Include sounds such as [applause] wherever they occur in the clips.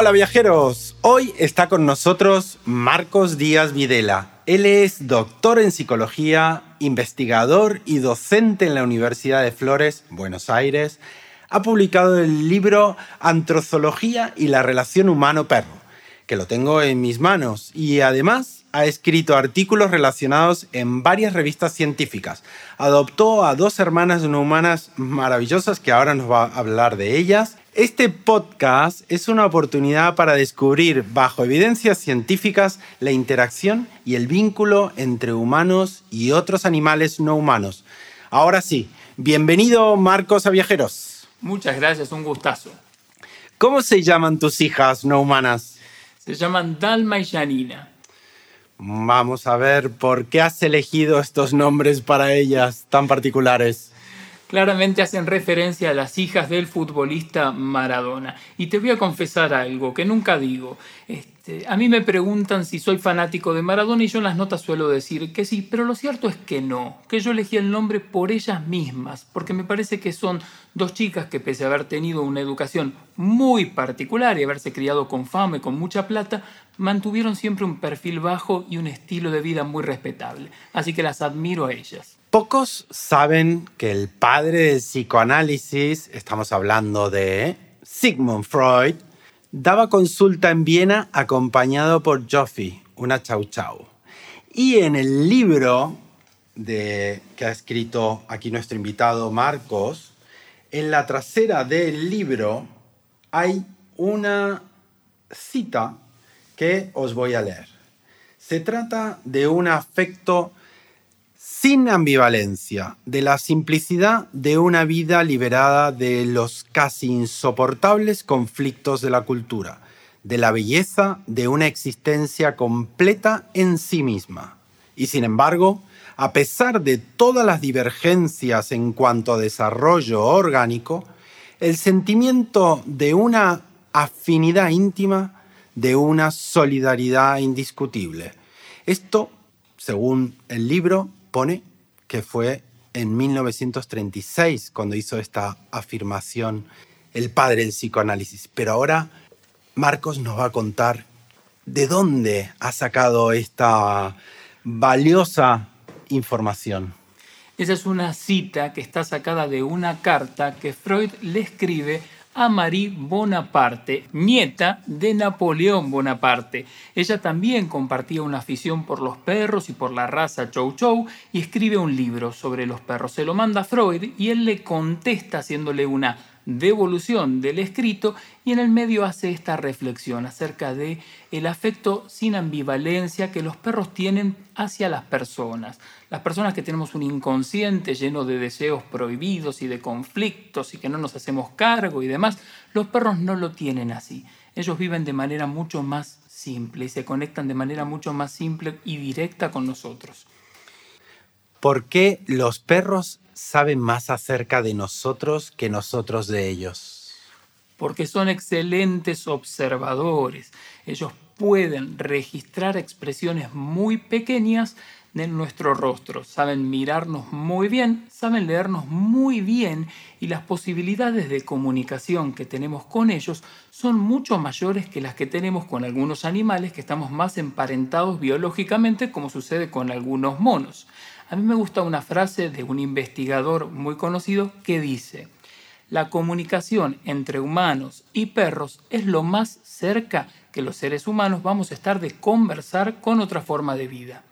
Hola viajeros, hoy está con nosotros Marcos Díaz Videla. Él es doctor en psicología, investigador y docente en la Universidad de Flores, Buenos Aires. Ha publicado el libro Antrozología y la relación humano-perro, que lo tengo en mis manos, y además ha escrito artículos relacionados en varias revistas científicas. Adoptó a dos hermanas no humanas maravillosas que ahora nos va a hablar de ellas. Este podcast es una oportunidad para descubrir bajo evidencias científicas la interacción y el vínculo entre humanos y otros animales no humanos. Ahora sí, bienvenido Marcos a Viajeros. Muchas gracias, un gustazo. ¿Cómo se llaman tus hijas no humanas? Se llaman Dalma y Janina. Vamos a ver por qué has elegido estos nombres para ellas tan particulares. Claramente hacen referencia a las hijas del futbolista Maradona. Y te voy a confesar algo que nunca digo. Este, a mí me preguntan si soy fanático de Maradona y yo en las notas suelo decir que sí, pero lo cierto es que no, que yo elegí el nombre por ellas mismas, porque me parece que son dos chicas que pese a haber tenido una educación muy particular y haberse criado con fama y con mucha plata, mantuvieron siempre un perfil bajo y un estilo de vida muy respetable. Así que las admiro a ellas. Pocos saben que el padre del psicoanálisis, estamos hablando de Sigmund Freud, daba consulta en Viena acompañado por Joffi, una chau chau. Y en el libro que ha escrito aquí nuestro invitado Marcos, en la trasera del libro hay una cita que os voy a leer. Se trata de un afecto sin ambivalencia, de la simplicidad de una vida liberada de los casi insoportables conflictos de la cultura, de la belleza de una existencia completa en sí misma. Y sin embargo, a pesar de todas las divergencias en cuanto a desarrollo orgánico, el sentimiento de una afinidad íntima de una solidaridad indiscutible. Esto, según el libro, pone que fue en 1936 cuando hizo esta afirmación el padre del psicoanálisis. Pero ahora Marcos nos va a contar de dónde ha sacado esta valiosa información. Esa es una cita que está sacada de una carta que Freud le escribe a Marie Bonaparte, nieta de Napoleón Bonaparte. Ella también compartía una afición por los perros y por la raza Chow Chow y escribe un libro sobre los perros. Se lo manda a Freud y él le contesta haciéndole una devolución del escrito y en el medio hace esta reflexión acerca de el afecto sin ambivalencia que los perros tienen hacia las personas. Las personas que tenemos un inconsciente lleno de deseos prohibidos y de conflictos y que no nos hacemos cargo y demás, los perros no lo tienen así. Ellos viven de manera mucho más simple y se conectan de manera mucho más simple y directa con nosotros. ¿Por qué los perros saben más acerca de nosotros que nosotros de ellos? Porque son excelentes observadores. Ellos pueden registrar expresiones muy pequeñas de nuestro rostro. Saben mirarnos muy bien, saben leernos muy bien y las posibilidades de comunicación que tenemos con ellos son mucho mayores que las que tenemos con algunos animales que estamos más emparentados biológicamente como sucede con algunos monos. A mí me gusta una frase de un investigador muy conocido que dice, la comunicación entre humanos y perros es lo más cerca que los seres humanos vamos a estar de conversar con otra forma de vida.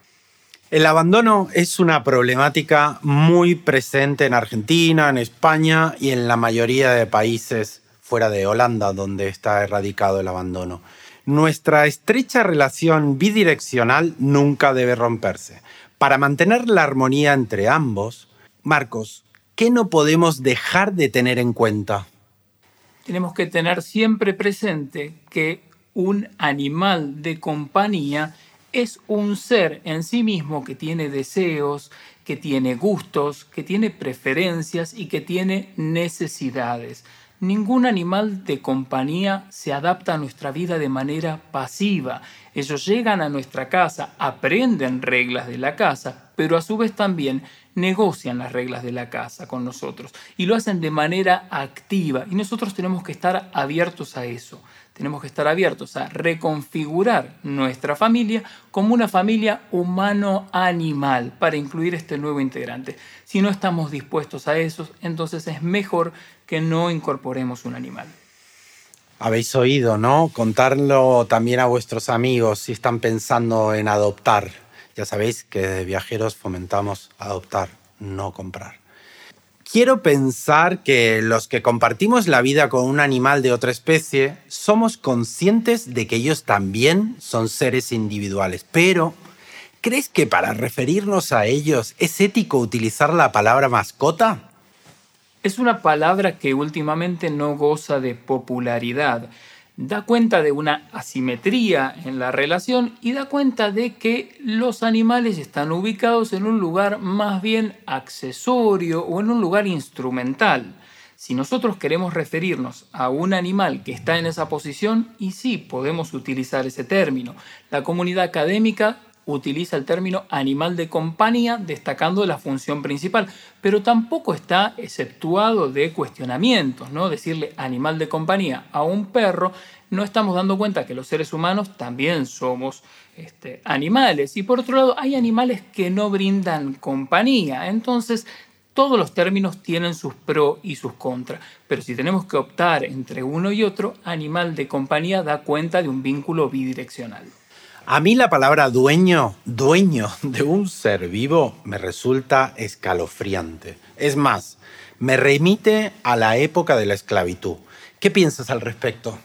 El abandono es una problemática muy presente en Argentina, en España y en la mayoría de países fuera de Holanda donde está erradicado el abandono. Nuestra estrecha relación bidireccional nunca debe romperse. Para mantener la armonía entre ambos, Marcos, ¿qué no podemos dejar de tener en cuenta? Tenemos que tener siempre presente que un animal de compañía es un ser en sí mismo que tiene deseos, que tiene gustos, que tiene preferencias y que tiene necesidades. Ningún animal de compañía se adapta a nuestra vida de manera pasiva. Ellos llegan a nuestra casa, aprenden reglas de la casa, pero a su vez también negocian las reglas de la casa con nosotros y lo hacen de manera activa y nosotros tenemos que estar abiertos a eso. Tenemos que estar abiertos a reconfigurar nuestra familia como una familia humano-animal para incluir este nuevo integrante. Si no estamos dispuestos a eso, entonces es mejor que no incorporemos un animal. Habéis oído, ¿no? Contarlo también a vuestros amigos si están pensando en adoptar. Ya sabéis que viajeros fomentamos adoptar, no comprar. Quiero pensar que los que compartimos la vida con un animal de otra especie somos conscientes de que ellos también son seres individuales, pero ¿crees que para referirnos a ellos es ético utilizar la palabra mascota? Es una palabra que últimamente no goza de popularidad da cuenta de una asimetría en la relación y da cuenta de que los animales están ubicados en un lugar más bien accesorio o en un lugar instrumental. Si nosotros queremos referirnos a un animal que está en esa posición, y sí, podemos utilizar ese término. La comunidad académica utiliza el término animal de compañía destacando la función principal, pero tampoco está exceptuado de cuestionamientos, ¿no? Decirle animal de compañía a un perro, no estamos dando cuenta que los seres humanos también somos este, animales y por otro lado hay animales que no brindan compañía, entonces todos los términos tienen sus pros y sus contras, pero si tenemos que optar entre uno y otro, animal de compañía da cuenta de un vínculo bidireccional. A mí la palabra dueño, dueño de un ser vivo, me resulta escalofriante. Es más, me remite a la época de la esclavitud. ¿Qué piensas al respecto?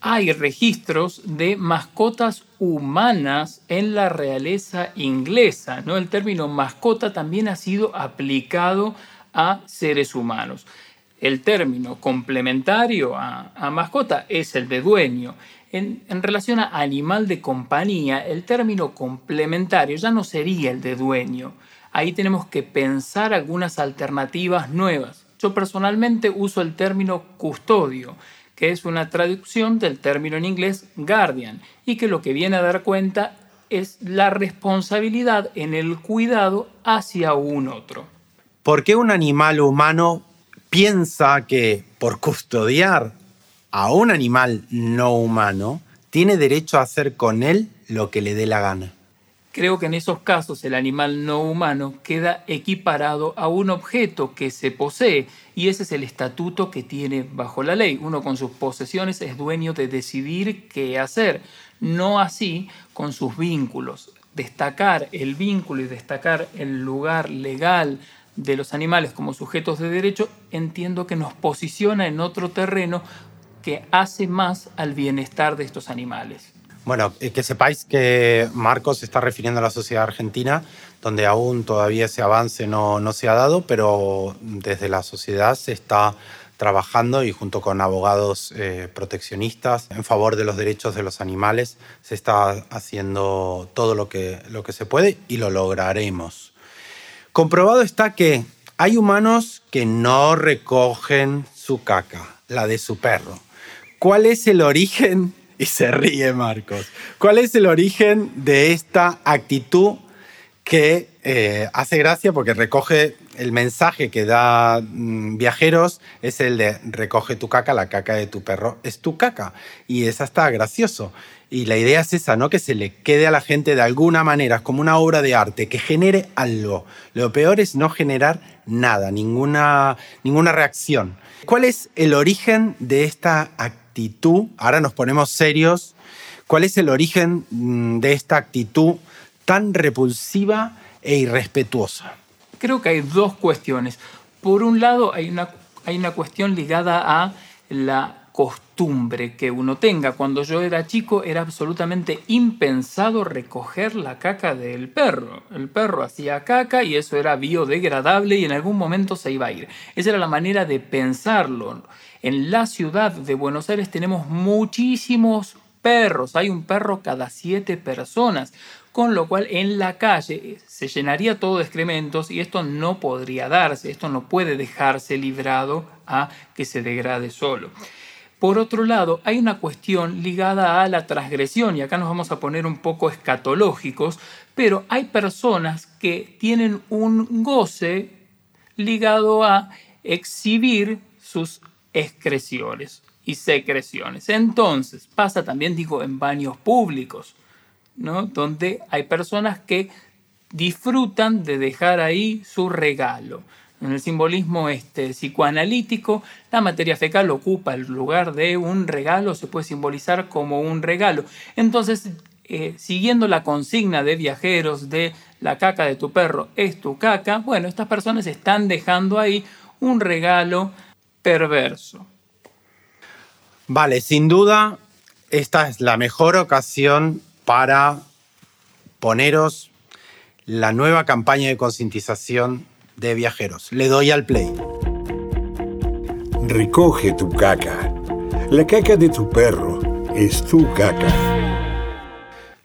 Hay registros de mascotas humanas en la realeza inglesa. ¿no? El término mascota también ha sido aplicado a seres humanos. El término complementario a, a mascota es el de dueño. En, relación a animal de compañía, el término complementario ya no sería el de dueño. Ahí tenemos que pensar algunas alternativas nuevas. Yo personalmente uso el término custodio, que es una traducción del término en inglés guardian, y que lo que viene a dar cuenta es la responsabilidad en el cuidado hacia un otro. ¿Por qué un animal humano piensa que por custodiar a un animal no humano, tiene derecho a hacer con él lo que le dé la gana. Creo que en esos casos el animal no humano queda equiparado a un objeto que se posee y ese es el estatuto que tiene bajo la ley. Uno con sus posesiones es dueño de decidir qué hacer, no así con sus vínculos. Destacar el vínculo y destacar el lugar legal de los animales como sujetos de derecho entiendo que nos posiciona en otro terreno que hace más al bienestar de estos animales. Bueno, eh, que sepáis que Marcos está refiriendo a la sociedad argentina, donde aún todavía ese avance no, no se ha dado, pero desde la sociedad se está trabajando y junto con abogados eh, proteccionistas en favor de los derechos de los animales se está haciendo todo lo que, lo que se puede y lo lograremos. Comprobado está que hay humanos que no recogen su caca, la de su perro ¿Cuál es el origen? [laughs] Y se ríe Marcos. ¿Cuál es el origen de esta actitud que eh, hace gracia porque recoge el mensaje que da mm, viajeros es el de recoge tu caca, la caca de tu perro es tu caca. Y esa está gracioso. Y la idea es esa, ¿no? Que se le quede a la gente de alguna manera, como una obra de arte, que genere algo. Lo peor es no generar nada, ninguna, ninguna reacción. ¿Cuál es el origen de esta actitud? Actitud, ahora nos ponemos serios, ¿cuál es el origen mm, de esta actitud tan repulsiva e irrespetuosa? Creo que hay dos cuestiones. Por un lado, hay una, hay una cuestión ligada a la costumbre que uno tenga. Cuando yo era chico era absolutamente impensado recoger la caca del perro. El perro hacía caca y eso era biodegradable y en algún momento se iba a ir. Esa era la manera de pensarlo. En la ciudad de Buenos Aires tenemos muchísimos perros. Hay un perro cada siete personas. Con lo cual en la calle se llenaría todo de excrementos y esto no podría darse. Esto no puede dejarse librado a que se degrade solo. Por otro lado, hay una cuestión ligada a la transgresión, y acá nos vamos a poner un poco escatológicos, pero hay personas que tienen un goce ligado a exhibir sus excreciones y secreciones. Entonces, pasa también, digo, en baños públicos, ¿no? Donde hay personas que disfrutan de dejar ahí su regalo. En el simbolismo este, psicoanalítico, la materia fecal ocupa el lugar de un regalo, se puede simbolizar como un regalo. Entonces, eh, siguiendo la consigna de viajeros de la caca de tu perro es tu caca, bueno, estas personas están dejando ahí un regalo perverso. Vale, sin duda, esta es la mejor ocasión para poneros la nueva campaña de concientización de viajeros. Le doy al play. Recoge tu caca. La caca de tu perro es tu caca.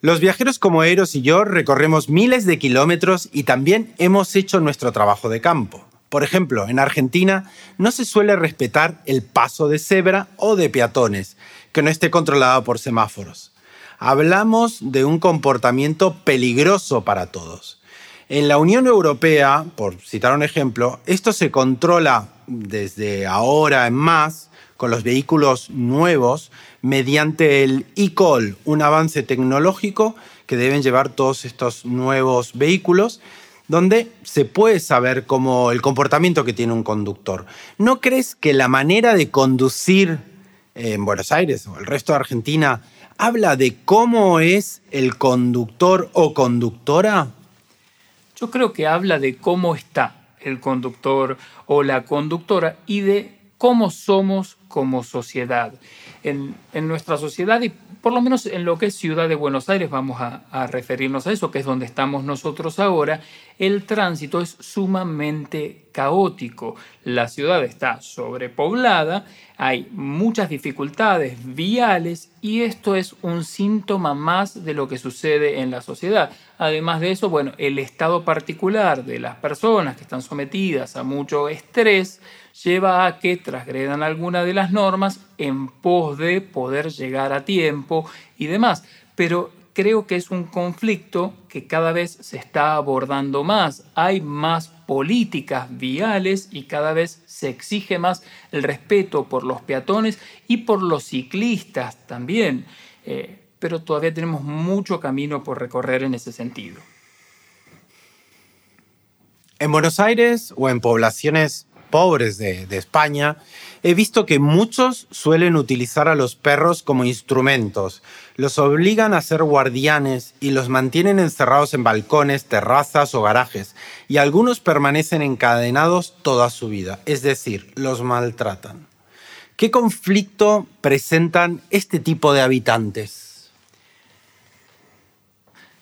Los viajeros como Eros y yo recorremos miles de kilómetros y también hemos hecho nuestro trabajo de campo. Por ejemplo, en Argentina no se suele respetar el paso de cebra o de peatones que no esté controlado por semáforos. Hablamos de un comportamiento peligroso para todos. En la Unión Europea, por citar un ejemplo, esto se controla desde ahora en más con los vehículos nuevos mediante el e-call, un avance tecnológico que deben llevar todos estos nuevos vehículos donde se puede saber cómo el comportamiento que tiene un conductor. ¿No crees que la manera de conducir en Buenos Aires o el resto de Argentina habla de cómo es el conductor o conductora? Yo creo que habla de cómo está el conductor o la conductora y de cómo somos como sociedad. En, nuestra sociedad y por lo menos en lo que es Ciudad de Buenos Aires, vamos a, a, referirnos a eso, que es donde estamos nosotros ahora, el tránsito es sumamente caótico. La ciudad está sobrepoblada, hay muchas dificultades viales y esto es un síntoma más de lo que sucede en la sociedad. Además de eso, bueno, el estado particular de las personas que están sometidas a mucho estrés lleva a que transgredan alguna de las normas en pos de poder llegar a tiempo y demás. Pero creo que es un conflicto que cada vez se está abordando más. Hay más políticas viales y cada vez se exige más el respeto por los peatones y por los ciclistas también. Eh, pero todavía tenemos mucho camino por recorrer en ese sentido. En Buenos Aires o en poblaciones pobres de, España, he visto que muchos suelen utilizar a los perros como instrumentos. Los obligan a ser guardianes y los mantienen encerrados en balcones, terrazas o garajes. Y algunos permanecen encadenados toda su vida, es decir, los maltratan. ¿Qué conflicto presentan este tipo de habitantes?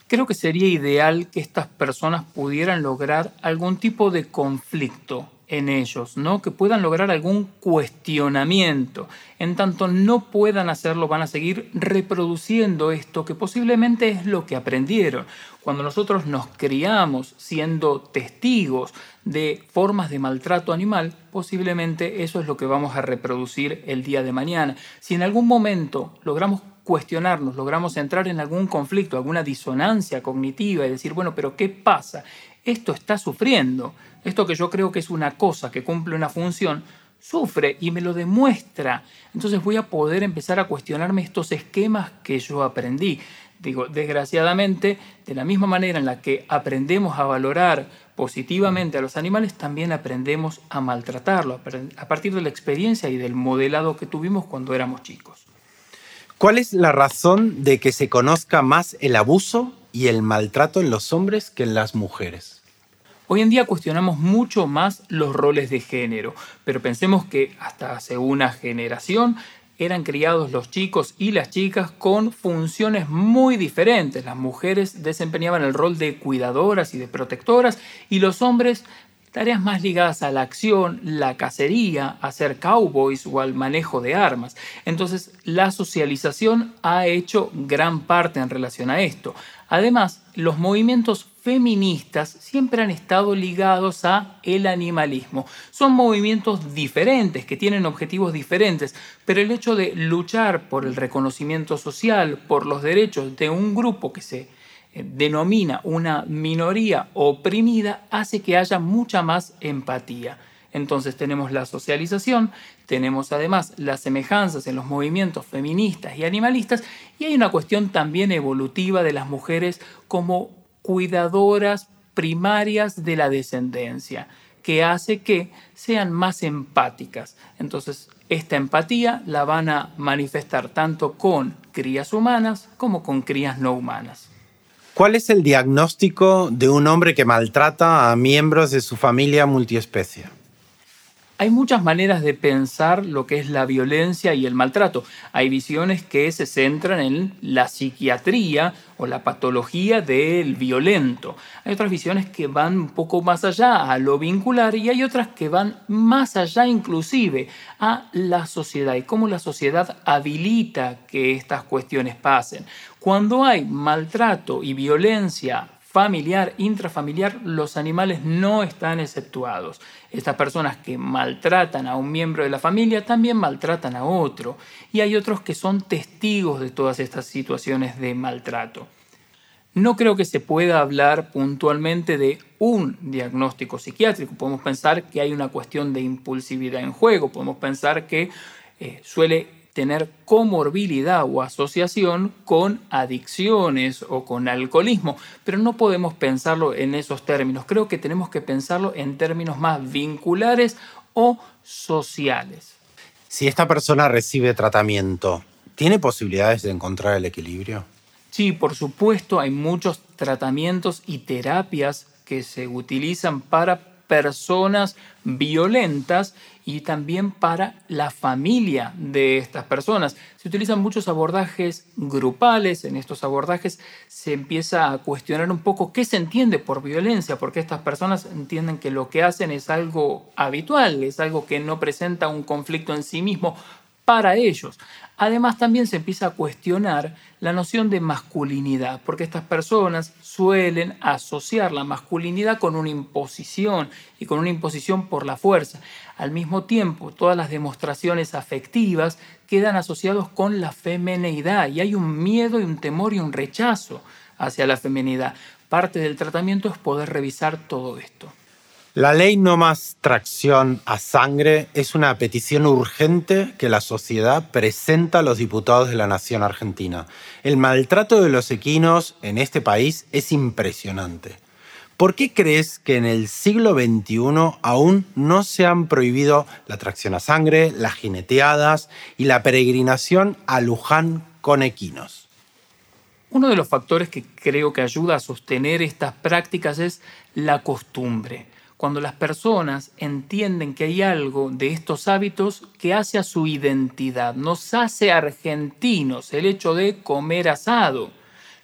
Creo que sería ideal que estas personas pudieran lograr algún tipo de conflicto en ellos, ¿no? que puedan lograr algún cuestionamiento. En tanto no puedan hacerlo, van a seguir reproduciendo esto que posiblemente es lo que aprendieron. Cuando nosotros nos criamos siendo testigos de formas de maltrato animal, posiblemente eso es lo que vamos a reproducir el día de mañana. Si en algún momento logramos cuestionarnos, logramos entrar en algún conflicto, alguna disonancia cognitiva y decir, bueno, pero ¿qué pasa? Esto está sufriendo esto que yo creo que es una cosa que cumple una función, sufre y me lo demuestra. Entonces voy a poder empezar a cuestionarme estos esquemas que yo aprendí. Digo, desgraciadamente, de la misma manera en la que aprendemos a valorar positivamente a los animales, también aprendemos a maltratarlos a partir de la experiencia y del modelado que tuvimos cuando éramos chicos. ¿Cuál es la razón de que se conozca más el abuso y el maltrato en los hombres que en las mujeres? Hoy en día cuestionamos mucho más los roles de género, pero pensemos que hasta hace una generación eran criados los chicos y las chicas con funciones muy diferentes. Las mujeres desempeñaban el rol de cuidadoras y de protectoras y los hombres tareas más ligadas a la acción, la cacería, a ser cowboys o al manejo de armas. Entonces, la socialización ha hecho gran parte en relación a esto. Además, los movimientos feministas siempre han estado ligados a el animalismo. Son movimientos diferentes, que tienen objetivos diferentes, pero el hecho de luchar por el reconocimiento social, por los derechos de un grupo que se eh, denomina una minoría oprimida, hace que haya mucha más empatía. Entonces tenemos la socialización, tenemos además las semejanzas en los movimientos feministas y animalistas y hay una cuestión también evolutiva de las mujeres como cuidadoras primarias de la descendencia, que hace que sean más empáticas. Entonces, esta empatía la van a manifestar tanto con crías humanas como con crías no humanas. ¿Cuál es el diagnóstico de un hombre que maltrata a miembros de su familia multiespecie? Hay muchas maneras de pensar lo que es la violencia y el maltrato. Hay visiones que se centran en la psiquiatría o la patología del violento. Hay otras visiones que van un poco más allá a lo vincular y hay otras que van más allá inclusive a la sociedad y cómo la sociedad habilita que estas cuestiones pasen. Cuando hay maltrato y violencia familiar, intrafamiliar, los animales no están exceptuados. Estas personas que maltratan a un miembro de la familia también maltratan a otro. Y hay otros que son testigos de todas estas situaciones de maltrato. No creo que se pueda hablar puntualmente de un diagnóstico psiquiátrico. Podemos pensar que hay una cuestión de impulsividad en juego. Podemos pensar que eh, suele tener comorbilidad o asociación con adicciones o con alcoholismo, pero no podemos pensarlo en esos términos. Creo que tenemos que pensarlo en términos más vinculares o sociales. Si esta persona recibe tratamiento, ¿tiene posibilidades de encontrar el equilibrio? Sí, por supuesto, hay muchos tratamientos y terapias que se utilizan para personas violentas y también para la familia de estas personas. Se utilizan muchos abordajes grupales, en estos abordajes se empieza a cuestionar un poco qué se entiende por violencia, porque estas personas entienden que lo que hacen es algo habitual, es algo que no presenta un conflicto en sí mismo para ellos. Además, también se empieza a cuestionar la noción de masculinidad, porque estas personas suelen asociar la masculinidad con una imposición y con una imposición por la fuerza. Al mismo tiempo, todas las demostraciones afectivas quedan asociados con la femenidad y hay un miedo y un temor y un rechazo hacia la femenidad. Parte del tratamiento es poder revisar todo esto. La ley no más tracción a sangre es una petición urgente que la sociedad presenta a los diputados de la Nación Argentina. El maltrato de los equinos en este país es impresionante. ¿Por qué crees que en el siglo XXI aún no se han prohibido la tracción a sangre, las jineteadas y la peregrinación a Luján con equinos? Uno de los factores que creo que ayuda a sostener estas prácticas es la costumbre cuando las personas entienden que hay algo de estos hábitos que hace a su identidad, nos hace argentinos el hecho de comer asado,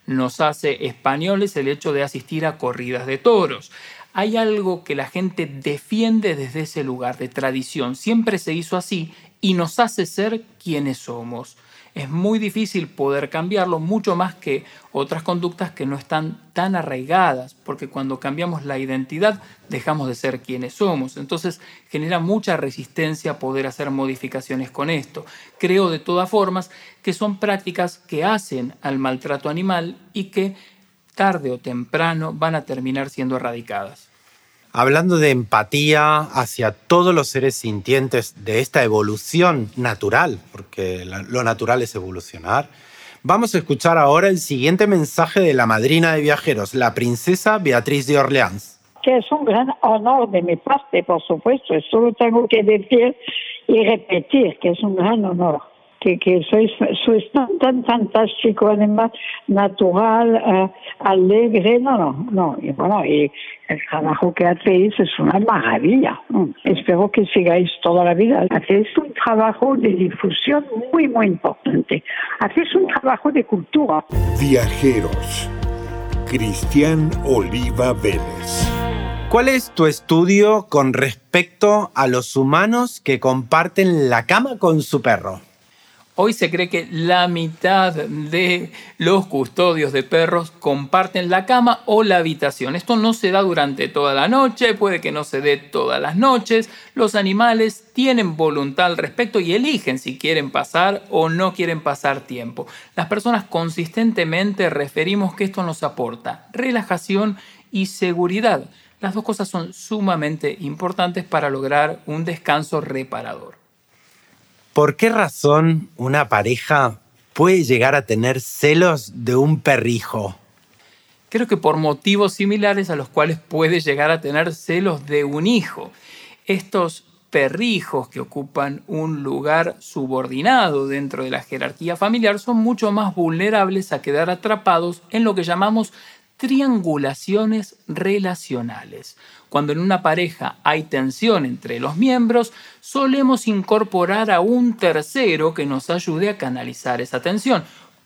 nos hace españoles el hecho de asistir a corridas de toros. Hay algo que la gente defiende desde ese lugar de tradición, siempre se hizo así y nos hace ser quienes somos es muy difícil poder cambiarlo, mucho más que otras conductas que no están tan arraigadas, porque cuando cambiamos la identidad dejamos de ser quienes somos. Entonces genera mucha resistencia poder hacer modificaciones con esto. Creo de todas formas que son prácticas que hacen al maltrato animal y que tarde o temprano van a terminar siendo erradicadas hablando de empatía hacia todos los seres sintientes de esta evolución natural, porque lo natural es evolucionar, vamos a escuchar ahora el siguiente mensaje de la madrina de viajeros, la princesa Beatriz de Orleans. Que es un gran honor de mi parte, por supuesto, solo tengo que decir y repetir que es un gran honor que, que sois, sois tan, tan fantástico, además, natural, uh, alegre, no, no, no, y bueno, y el trabajo que hacéis es una maravilla. Mm. Espero que sigáis toda la vida. Hacéis un trabajo de difusión muy, muy importante. Hacéis un trabajo de cultura. Viajeros. Cristian Oliva Vélez. ¿Cuál es tu estudio con respecto a los humanos que comparten la cama con su perro? Hoy se cree que la mitad de los custodios de perros comparten la cama o la habitación. Esto no se da durante toda la noche, puede que no se dé todas las noches. Los animales tienen voluntad al respecto y eligen si quieren pasar o no quieren pasar tiempo. Las personas consistentemente referimos que esto nos aporta relajación y seguridad. Las dos cosas son sumamente importantes para lograr un descanso reparador. ¿Por qué razón una pareja puede llegar a tener celos de un perrijo? Creo que por motivos similares a los cuales puede llegar a tener celos de un hijo. Estos perrijos que ocupan un lugar subordinado dentro de la jerarquía familiar son mucho más vulnerables a quedar atrapados en lo que llamamos triangulaciones relacionales. Cuando en una pareja hay tensión entre los miembros, solemos incorporar a un tercero que nos ayude a canalizar esa tensión.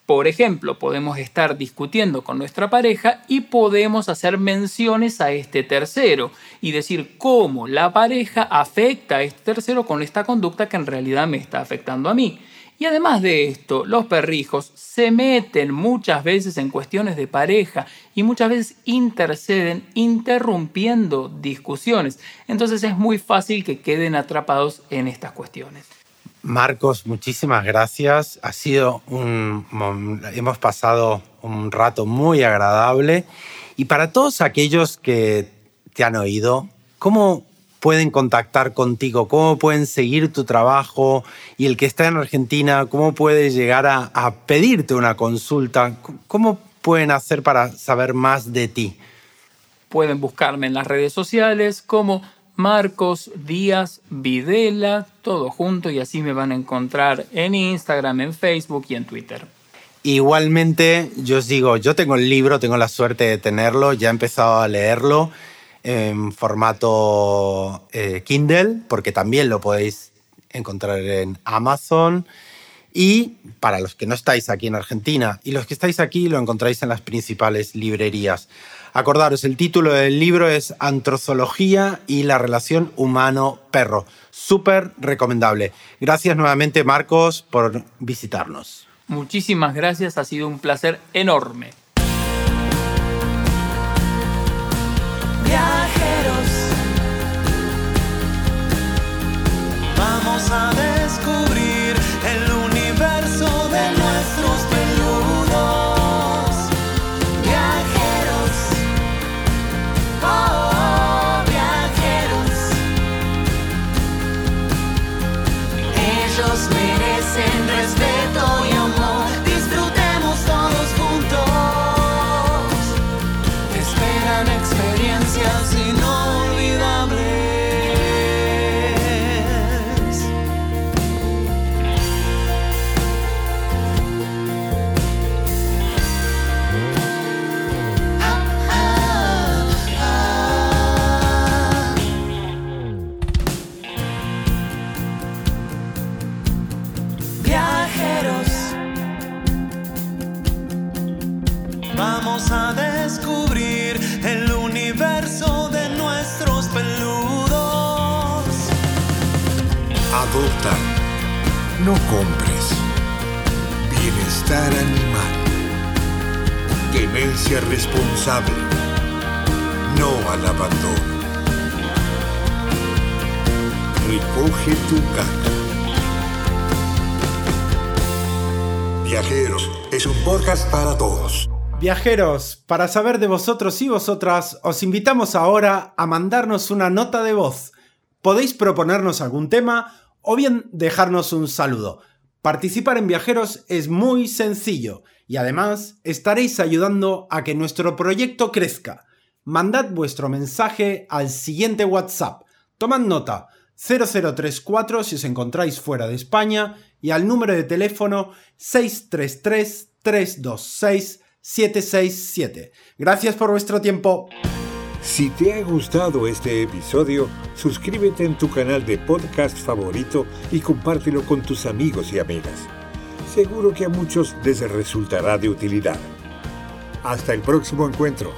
Por ejemplo, podemos estar discutiendo con nuestra pareja y podemos hacer menciones a este tercero y decir cómo la pareja afecta a este tercero con esta conducta que en realidad me está afectando a mí. Y además de esto, los perrijos se meten muchas veces en cuestiones de pareja y muchas veces interceden interrumpiendo discusiones. Entonces es muy fácil que queden atrapados en estas cuestiones. Marcos, muchísimas gracias. Ha sido un hemos pasado un rato muy agradable y para todos aquellos que te han oído, ¿cómo pueden contactar contigo? ¿Cómo pueden seguir tu trabajo? Y el que está en Argentina, ¿cómo puede llegar a, pedirte una consulta? ¿Cómo pueden hacer para saber más de ti? Pueden buscarme en las redes sociales como Marcos Díaz Videla, todo junto y así me van a encontrar en Instagram, en Facebook y en Twitter. Igualmente, yo os digo, yo tengo el libro, tengo la suerte de tenerlo, ya he empezado a leerlo en formato eh, Kindle, porque también lo podéis encontrar en Amazon. Y para los que no estáis aquí en Argentina y los que estáis aquí lo encontráis en las principales librerías. Acordaros, el título del libro es Antrozoología y la relación humano-perro. Súper recomendable. Gracias nuevamente, Marcos, por visitarnos. Muchísimas gracias, ha sido un placer enorme. No al abandono. Recoge tu caca. Viajeros es un podcast para todos. Viajeros, para saber de vosotros y vosotras, os invitamos ahora a mandarnos una nota de voz. Podéis proponernos algún tema o bien dejarnos un saludo. Participar en Viajeros es muy sencillo y además estaréis ayudando a que nuestro proyecto crezca. Mandad vuestro mensaje al siguiente WhatsApp. Tomad nota 0034 si os encontráis fuera de España y al número de teléfono 633 326 767. Gracias por vuestro tiempo. Si te ha gustado este episodio, suscríbete en tu canal de podcast favorito y compártelo con tus amigos y amigas. Seguro que a muchos les resultará de utilidad. Hasta el próximo encuentro.